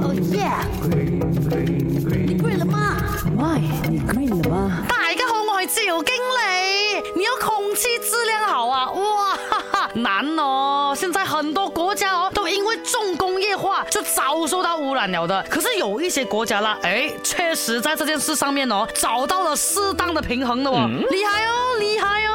哦耶！你贵了吗 m 你贵了吗？大家好，我系自由经理。你要空气质量好啊！哇哈哈，难哦！现在很多国家哦，都因为重工业化就遭受到污染了的。可是有一些国家啦，诶，确实在这件事上面哦，找到了适当的平衡的哦，厉害哦，厉害哦！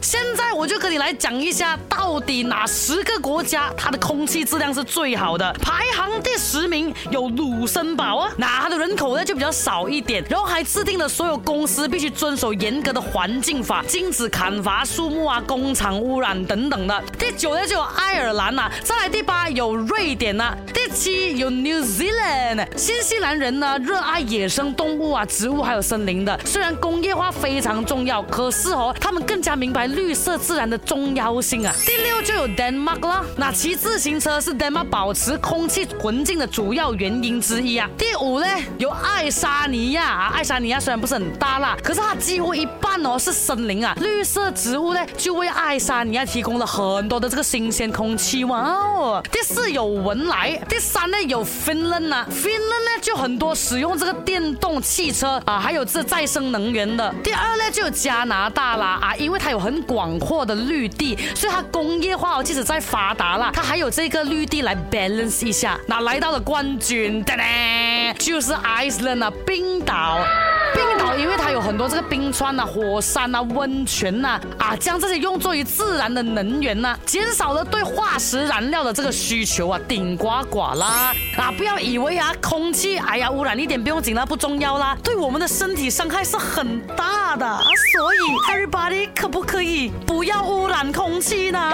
现在我就跟你来讲一下，到底哪十个国家它的空气质量是最好的？排行第十名有卢森堡啊，那它的人口呢就比较少一点，然后还制定了所有公司必须遵守严格的环境法，禁止砍伐树木啊、工厂污染等等的。第九呢就有爱尔兰呐，再来第八有瑞典呐。七有 New Zealand，新西兰人呢热爱野生动物啊、植物还有森林的。虽然工业化非常重要，可是哦，他们更加明白绿色自然的重要性啊。第六就有 Denmark 啦，那骑自行车是 Denmark 保持空气纯净的主要原因之一啊。第五呢有爱沙尼亚啊，爱沙尼亚虽然不是很大啦，可是它几乎一半哦是森林啊，绿色植物呢就为爱沙尼亚提供了很多的这个新鲜空气哇哦。第四有文莱，第。三呢有 Finland 啊 f i n l a n d 呢就很多使用这个电动汽车啊，还有这再生能源的。第二呢就加拿大啦啊，因为它有很广阔的绿地，所以它工业化即使再发达啦，它还有这个绿地来 balance 一下。那来到了冠军的呢，就是 Iceland 啊，冰岛。冰岛，因为它有很多这个冰川啊、火山啊、温泉呐，啊，将这些用作于自然的能源呐，减少了对化石燃料的这个需求啊，顶呱呱啦！啊，不要以为啊，空气，哎呀，污染一点不用紧啦，不重要啦，对我们的身体伤害是很大的，啊，所以，everybody 可不可以不要污染空气呢？